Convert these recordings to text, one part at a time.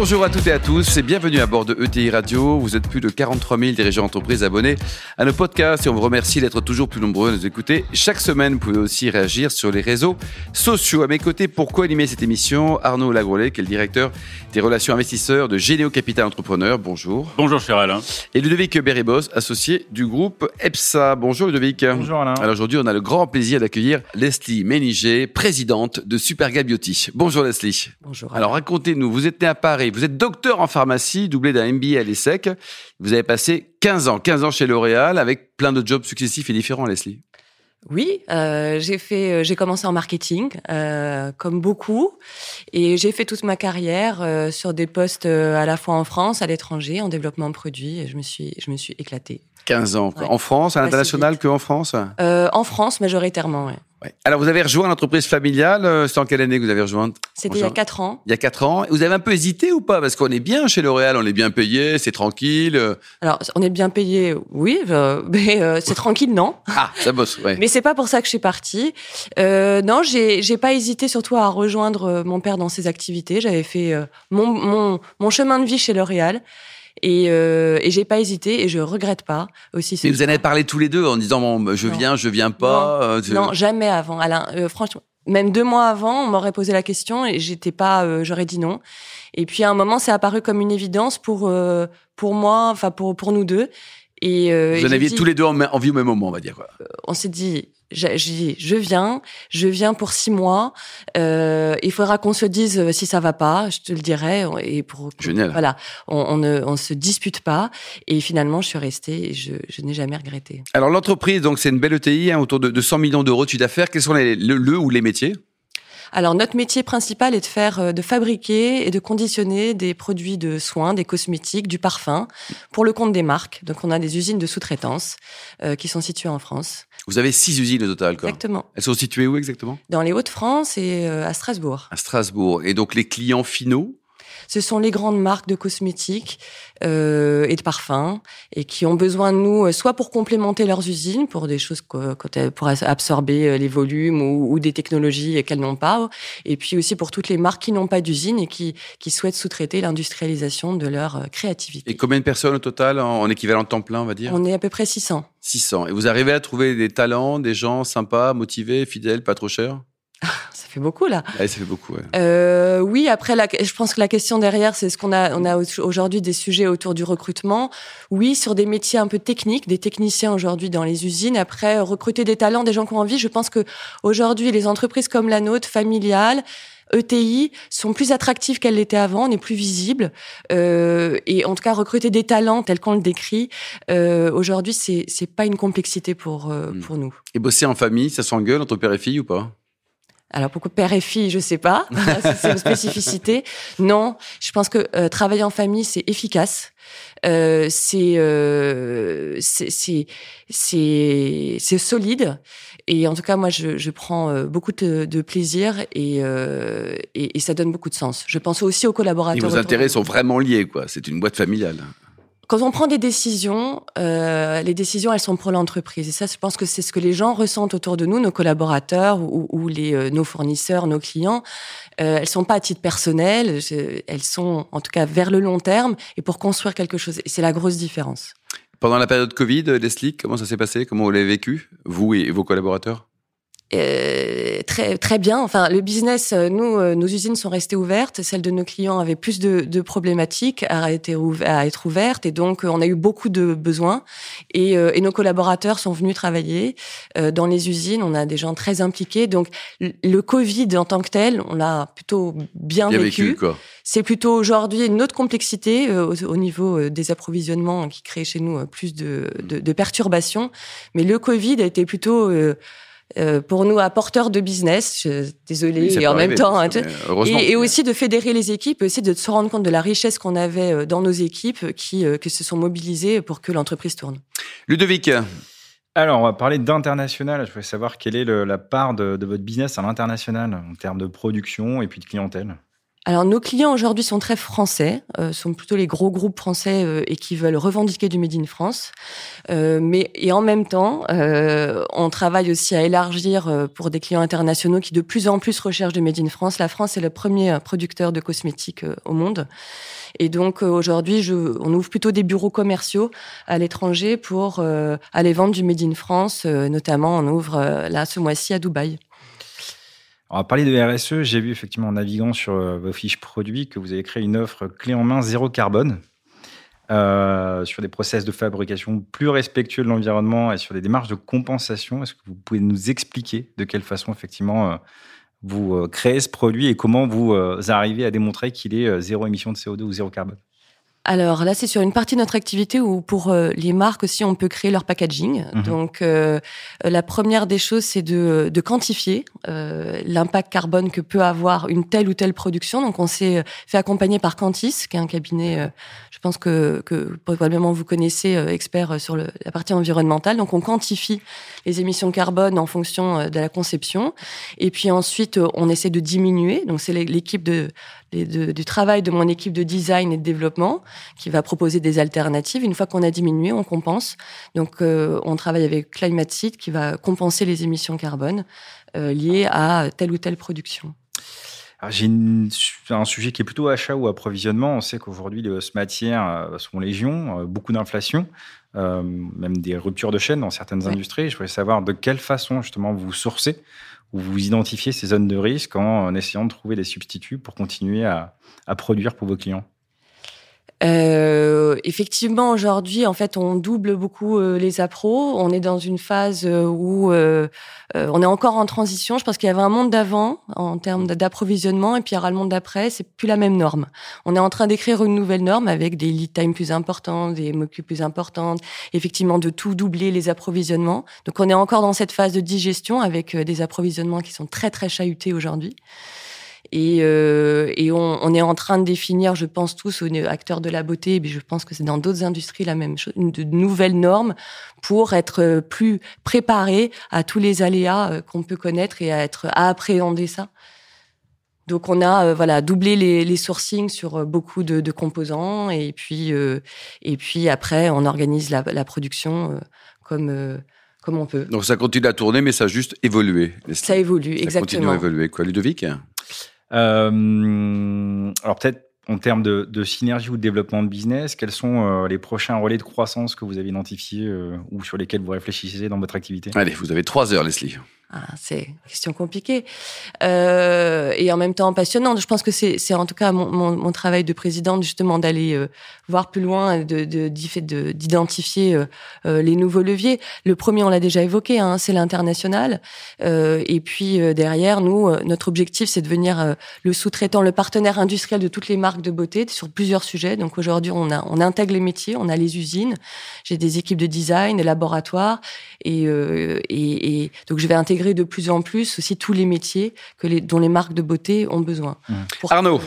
Bonjour à toutes et à tous et bienvenue à bord de ETI Radio. Vous êtes plus de 43 000 dirigeants d'entreprise abonnés à nos podcasts et on vous remercie d'être toujours plus nombreux à nous écouter. Chaque semaine, vous pouvez aussi réagir sur les réseaux sociaux. À mes côtés, pour co-animer cette émission, Arnaud Lagrolet, qui est le directeur des relations investisseurs de Généo Capital Entrepreneur. Bonjour. Bonjour, cher Alain. Et Ludovic Beribos, associé du groupe EPSA. Bonjour Ludovic. Bonjour Alain. Alors aujourd'hui, on a le grand plaisir d'accueillir Leslie Méniger, présidente de Superga Beauty. Bonjour Leslie. Bonjour. Alors racontez-nous, vous êtes né à Paris, vous êtes docteur en pharmacie, doublé d'un MBA à l'ESSEC. Vous avez passé 15 ans, 15 ans chez L'Oréal avec plein de jobs successifs et différents, Leslie. Oui, euh, j'ai fait, euh, j'ai commencé en marketing, euh, comme beaucoup, et j'ai fait toute ma carrière sur des postes à la fois en France, à l'étranger, en développement produit. Et je me suis, je me suis éclatée. 15 ans, Ouais. en France, à l'international si que en France Euh, en France, majoritairement. Ouais. Alors vous avez rejoint l'entreprise familiale, euh, c'est en quelle année que vous avez rejoint C'était il y a Bonjour. quatre ans. Il y a 4 ans. Vous avez un peu hésité ou pas? Parce qu'on est bien chez L'Oréal, on est bien payé, c'est tranquille. euh, Alors, on est bien payé, oui, mais euh, c'est tranquille, non. Ah, ça bosse, ouais. Mais c'est pas pour ça que je suis partie. Euh, non, j'ai pas hésité surtout à rejoindre mon père dans ses activités. J'avais fait mon, mon mon chemin de vie chez L'Oréal et euh, et j'ai pas hésité et je regrette pas aussi. Mais ce vous en avez parlé tous les deux en disant bon, je Non. viens, je viens pas. euh, je- Non, jamais avant. Alain, euh, franchement, même deux mois avant, on m'aurait posé la question et j'étais pas, euh, j'aurais dit non. Et puis à un moment, c'est apparu comme une évidence pour euh, pour moi, enfin pour pour nous deux. Et, euh, Vous en aviez dit- tous les deux en vie au même moment, on va dire. Quoi. on s'est dit, j'ai dit, je viens, je viens pour six mois. Euh, il faudra qu'on se dise euh, si ça va pas, je te le dirai. Et pour Génial. voilà, on, on ne on se dispute pas. Et finalement, je suis restée et je, je n'ai jamais regretté. Alors l'entreprise, donc c'est une belle ETI, hein, autour de, de 100 millions d'euros de chiffre d'affaires. Quels sont les, le, le ou les métiers? Alors notre métier principal est de faire, euh, de fabriquer et de conditionner des produits de soins, des cosmétiques, du parfum pour le compte des marques. Donc on a des usines de sous-traitance euh, qui sont situées en France. Vous avez six usines au total. Quoi. Exactement. Elles sont situées où exactement? Dans les Hauts-de-France et euh, à Strasbourg. À Strasbourg. Et donc les clients finaux Ce sont les grandes marques de cosmétiques euh, et de parfums et qui ont besoin de nous euh, soit pour complémenter leurs usines pour des choses que- pour absorber euh, les volumes ou, ou des technologies qu'elles n'ont pas et puis aussi pour toutes les marques qui n'ont pas d'usine et qui qui souhaitent sous-traiter l'industrialisation de leur créativité. Et combien de personnes au total en, en équivalent de temps plein, on va dire? On est à peu près 600. 600. Et vous arrivez à trouver des talents, des gens sympas, motivés, fidèles, pas trop chers? Fait beaucoup là. Ouais, ça fait beaucoup. ouais. Euh, oui, après, la, je pense que la question derrière, c'est ce qu'on a. On a aujourd'hui des sujets autour du recrutement. Oui, sur des métiers un peu techniques, des techniciens aujourd'hui dans les usines. Après, recruter des talents, des gens qui ont envie. Je pense que aujourd'hui, les entreprises comme la nôtre, familiales. ETI sont plus attractives qu'elles l'étaient avant, on est plus visible euh, et en tout cas recruter des talents tels qu'on le décrit euh, aujourd'hui c'est c'est pas une complexité pour euh, Mm. pour nous. Et bosser en famille, ça s'engueule entre père et fille ou pas? Alors pourquoi père et fille, je sais pas, c'est une spécificité. Non, je pense que euh, travailler en famille c'est efficace. Euh, c'est euh, c'est c'est solide et en tout cas moi je, je prends euh, beaucoup de, de plaisir et, euh, et et ça donne beaucoup de sens. Je pense aussi aux Et collaborateurs. vos autour intérêts sont vraiment liés, quoi. C'est une boîte familiale. Quand on prend des décisions, euh, les décisions, elles sont pour l'entreprise. Et ça, je pense que c'est ce que les gens ressentent autour de nous, nos collaborateurs ou, ou les, euh, nos fournisseurs, nos clients. Euh, elles sont pas à titre personnel, elles sont en tout cas vers le long terme et pour construire quelque chose. Et c'est la grosse différence. Pendant la période Covid, Leslie, comment ça s'est passé? Comment vous l'avez vécu, vous et vos collaborateurs? Euh, très très bien. Enfin, le business, euh, nous, euh, nos usines sont restées ouvertes. Celles de nos clients avaient plus de, de problématiques à être, à être ouvertes, et donc euh, on a eu beaucoup de besoins. Et, et nos collaborateurs sont venus travailler dans les usines. On a des gens très impliqués. Donc le- Covid en tant que tel, on l'a plutôt bien, Bien vécu. C'est plutôt aujourd'hui une autre complexité euh, au, au niveau des approvisionnements qui crée chez nous plus de, de, de perturbations. Mais le Covid a été plutôt euh, euh, pour nous apporteur de business. Je, désolée, Oui, et en même temps. hein, et, et aussi de fédérer les équipes, aussi de se rendre compte de la richesse qu'on avait euh, dans nos équipes qui, euh, qui se sont mobilisées pour que l'entreprise tourne. Ludovic, Alors, on va parler d'international. Je voulais savoir quelle est le- la part de, de votre business à l'international en termes de production et puis de clientèle. Alors nos clients aujourd'hui sont très français, euh, sont plutôt les gros groupes français euh, et qui veulent revendiquer du Made in France. Euh, mais et en même temps, euh, on travaille aussi à élargir euh, pour des clients internationaux qui de plus en plus recherchent du Made in France. La France est le premier producteur de cosmétiques au monde. Et donc aujourd'hui, on ouvre plutôt des bureaux commerciaux à l'étranger pour aller vendre du Made in France. notamment, on ouvre là ce mois-ci à Dubaï. On va parler de RSE. J'ai vu effectivement en naviguant sur euh, vos fiches produits que vous avez créé une offre clé en main zéro carbone euh, sur des process de fabrication plus respectueux de l'environnement et sur des démarches de compensation. Est-ce que vous pouvez nous expliquer de quelle façon effectivement euh, vous créez ce produit et comment vous arrivez à démontrer qu'il est zéro émission de CO2 ou zéro carbone? Alors là, c'est sur une partie de notre activité où pour euh, les marques aussi, on peut créer leur packaging. Mhm. Donc euh, la première des choses, c'est de, de quantifier euh, l'impact carbone que peut avoir une telle ou telle production. Donc on s'est fait accompagner par Cantis, qui est un cabinet, je pense que, que probablement vous connaissez, expert sur le, la partie environnementale. Donc on quantifie les émissions carbone en fonction de la conception. Et puis ensuite, on essaie de diminuer. Donc c'est l'équipe de du travail de mon équipe de design et de développement qui va proposer des alternatives. Une fois qu'on a diminué, on compense. Donc, euh, on travaille avec Climate Seed qui va compenser les émissions carbone euh, liées à telle ou telle production. J'ai un sujet qui est plutôt achat ou approvisionnement. On sait qu'aujourd'hui, les hausses matières euh, sont légion, beaucoup d'inflation, même des ruptures de chaîne dans certaines industries. Je voulais savoir de quelle façon, justement, vous sourcez où vous identifiez ces zones de risque en, essayant de trouver des substituts pour continuer à, produire pour vos clients euh, effectivement, aujourd'hui, en fait, on double beaucoup euh, les appros. On est dans une phase euh, où on est encore en transition. Je pense qu'il y avait un monde d'avant en termes d'approvisionnement, et puis il y aura le monde d'après. C'est plus la même norme. On est en train d'écrire une nouvelle norme avec des lead times plus importants, des MOQ plus importantes, effectivement de tout doubler les approvisionnements. Donc, on est encore dans cette phase de digestion avec des approvisionnements qui sont très très chahutés aujourd'hui. Et, euh, et on, on, est en train de définir, je pense tous aux acteurs de la beauté, mais je pense que c'est dans d'autres industries la même chose, de nouvelles normes pour être euh, plus préparé à tous les aléas euh, qu'on peut connaître et à être à appréhender ça. Donc on a euh, voilà doublé les, les sourcings sur beaucoup de, de composants et puis et puis après on organise la, la production comme comme on peut. Donc ça continue à tourner, mais ça a juste évolué. Ça évolue, exactement. Ça continue à évoluer. Quoi, Ludovic? euh, alors peut-être en termes de, de, synergie ou de développement de business, quels sont euh, les prochains relais de croissance que vous avez identifiés euh, ou sur lesquels vous réfléchissez dans votre activité? Allez, vous avez trois heures, Leslie. Ah, c'est question compliquée euh, et en même temps passionnante. Je pense que c'est, en tout cas mon, mon, mon, travail de présidente justement d'aller euh, voir plus loin, de, de, de d'identifier euh, euh, les nouveaux leviers. Le premier, on l'a déjà évoqué, hein, c'est l'international. Euh, et puis derrière, nous, notre objectif, c'est de devenir le sous-traitant, le partenaire industriel de toutes les marques de beauté sur plusieurs sujets. Donc aujourd'hui, on a, on intègre les métiers, on a les usines. J'ai des équipes de design, des laboratoires, et, et, et donc je vais intégrer de plus en plus aussi tous les métiers que les, dont les marques de beauté ont besoin. Mmh. Arnaud.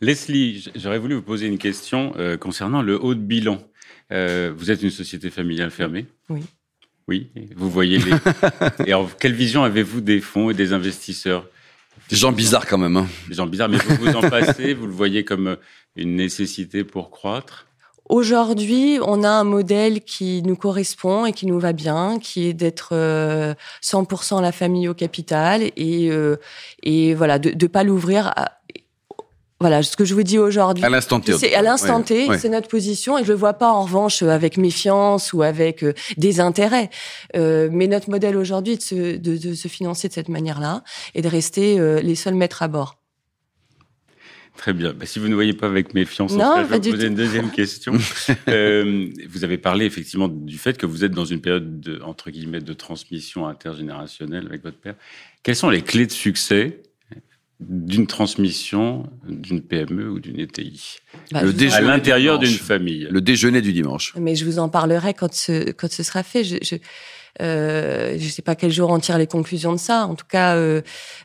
Leslie, j'aurais voulu vous poser une question euh, concernant le haut de bilan. Euh, vous êtes une société familiale fermée Oui. Oui, vous voyez les... et alors, quelle vision avez-vous des fonds et des investisseurs? Des gens bizarres quand même. Hein. Des gens bizarres, mais vous vous en passez, vous le voyez comme une nécessité pour croître? Aujourd'hui, on a un modèle qui nous correspond et qui nous va bien, qui est d'être 100% euh, la famille au capital et, euh, et voilà, de ne pas l'ouvrir voilà, ce que je vous dis aujourd'hui. À l'instant T. C'est à l'instant T, c'est notre position et je le vois pas en revanche avec méfiance ou avec euh, des intérêts. Euh, mais notre modèle aujourd'hui est de se, de, de se, financer de cette manière-là et de rester les seuls maîtres à bord. Très bien. Bah, si vous ne voyez pas avec méfiance, je vais vous poser une deuxième question. euh, vous avez parlé effectivement du fait que vous êtes dans une période de, entre guillemets de transmission intergénérationnelle avec votre père. Quelles sont les clés de succès d'une transmission d'une PME ou d'une ETI bah, le à l'intérieur d'une famille Le déjeuner du dimanche. Mais je vous en parlerai quand ce, quand ce sera fait. Je, je... Euh, je sais pas quel jour on tire les conclusions de ça. En tout cas, euh,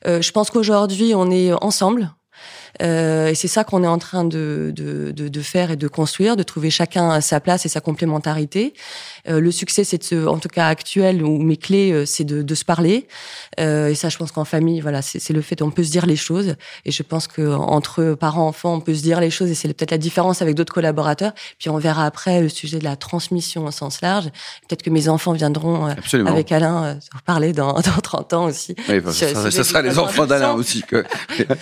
euh, je pense qu'aujourd'hui, on est ensemble Euh, et c'est ça qu'on est en train de, de, de, de, faire et de construire, de trouver chacun sa place et sa complémentarité. Euh, le succès, c'est de se, en tout cas actuel, ou mes clés, euh, c'est de, de, se parler. Euh, et ça, je pense qu'en famille, voilà, c'est le fait, on peut se dire les choses. Et je pense que entre parents, enfants, on peut se dire les choses. Et c'est peut-être la différence avec d'autres collaborateurs. Puis on verra après le sujet de la transmission au sens large. Peut-être que mes enfants viendront avec Alain se reparler dans, dans 30 ans aussi. Oui, ça, ça, sera les enfants d'Alain aussi. Que...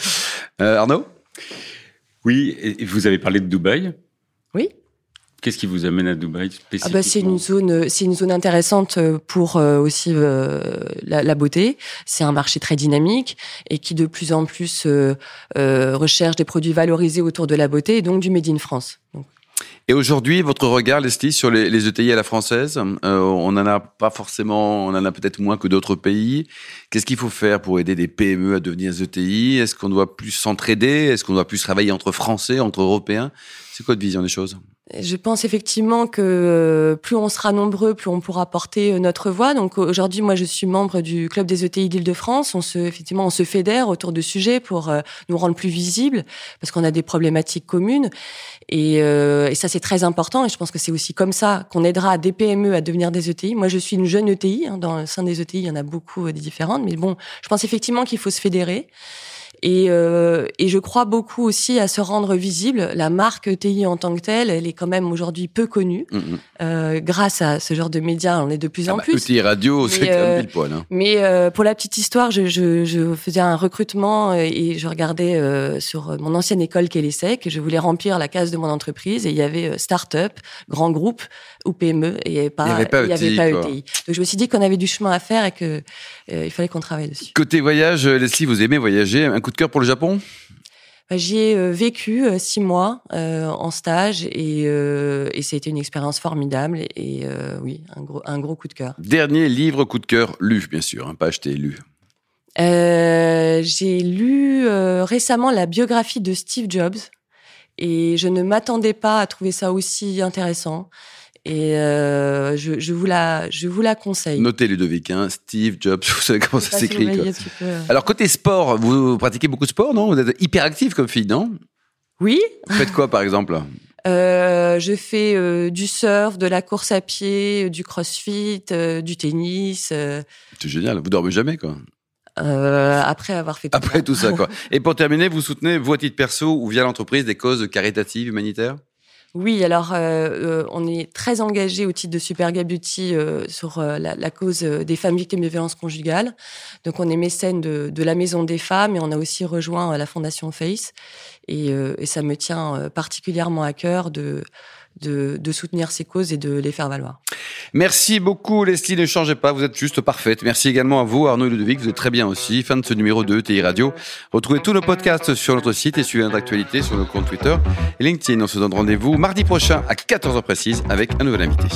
Arnaud? Oui, et vous avez parlé de Dubaï. Oui. Qu'est-ce qui vous amène à Dubaï spécifiquement ah bah c'est une zone, c'est une zone intéressante euh, pour euh, aussi euh, la, la, beauté. C'est un marché très dynamique et qui de plus en plus euh, recherche des produits valorisés autour de la beauté et donc du made in France. Donc. Et aujourd'hui, votre regard, Leslie, sur les, ETI à la française, on n'en a pas forcément, on en a peut-être moins que d'autres pays. Qu'est-ce qu'il faut faire pour aider des PME à devenir ETI Est-ce qu'on doit plus s'entraider? Est-ce qu'on doit plus travailler entre Français, entre Européens? C'est quoi votre vision des choses? Je pense effectivement que euh, plus on sera nombreux, plus on pourra porter euh, notre voix. Donc aujourd'hui, moi, je suis membre du club des ETI d'Île-de-France. On se, effectivement, on se fédère autour de sujets pour euh, nous rendre plus visibles, parce qu'on a des problématiques communes. Et, et ça, c'est très important. Et je pense que c'est aussi comme ça qu'on aidera des PME à devenir des ETI. Moi, je suis une jeune ETI. Hein, dans le sein des ETI, il y en a beaucoup différentes. Mais bon, je pense effectivement qu'il faut se fédérer. Et, euh, et, je crois beaucoup aussi à se rendre visible. La marque ETI en tant que telle, elle est quand même aujourd'hui peu connue. Mm, mm. euh, grâce à ce genre de médias, on est de plus ah en bah, plus. ETI Radio, c'est comme euh, pile poil. Hein. Mais euh, pour la petite histoire, je, je, je, faisais un recrutement et je regardais euh, sur mon ancienne école qu'est l'ESSEC. Je voulais remplir la case de mon entreprise et il y avait start-up, grand groupe ou PME et il n'y avait pas, il y avait pas, ETI, avait pas ETI. Donc je me suis dit qu'on avait du chemin à faire et que il fallait qu'on travaille dessus. Côté voyage, Leslie, vous aimez voyager Un coup de cœur pour le Japon? Bah, J'y ai euh, vécu euh, six mois euh, en stage et, et ça a été une expérience formidable et, oui, un gros, un gros coup de cœur. Dernier livre coup de cœur lu, bien sûr, hein, pas acheté, lu. J'ai lu récemment la biographie de Steve Jobs et je ne m'attendais pas à trouver ça aussi intéressant. Et euh, je, je, vous la, je vous la conseille. Notez Ludovic, hein, Steve Jobs, vous savez comment ça s'écrit. Alors côté sport, vous pratiquez beaucoup de sport, non? Vous êtes hyper active comme fille, non? Oui. Vous faites quoi par exemple? Euh, je fais euh, du surf, de la course à pied, du crossfit, euh, du tennis. C'est génial. Vous dormez jamais, quoi. après avoir fait tout après ça. tout ça, quoi. Et pour terminer, vous soutenez, vous à titre perso ou via l'entreprise, des causes caritatives, humanitaires? Oui, alors euh, euh, on est très engagé au titre de Superga Beauty euh, sur euh, la, la, cause euh, des femmes victimes de violences conjugales. Donc on est mécène de, de, la Maison des Femmes et on a aussi rejoint la Fondation Face. Et, et ça me tient particulièrement à cœur de, de, de, soutenir ces causes et de les faire valoir. Merci beaucoup Leslie, ne changez pas, vous êtes juste parfaite. Merci également à vous Arnaud et Ludovic, vous êtes très bien aussi. Fin de ce numéro de ETI Radio. Retrouvez tous nos podcasts sur notre site et suivez notre actualité sur nos comptes Twitter et LinkedIn. On se donne rendez-vous mardi prochain à 14h précise avec un nouvel invité.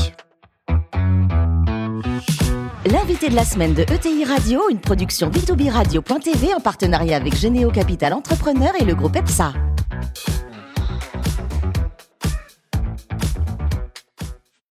L'invité de la semaine de ETI Radio, une production B2B Radio.tv en partenariat avec Généo Capital Entrepreneur et le groupe EPSA.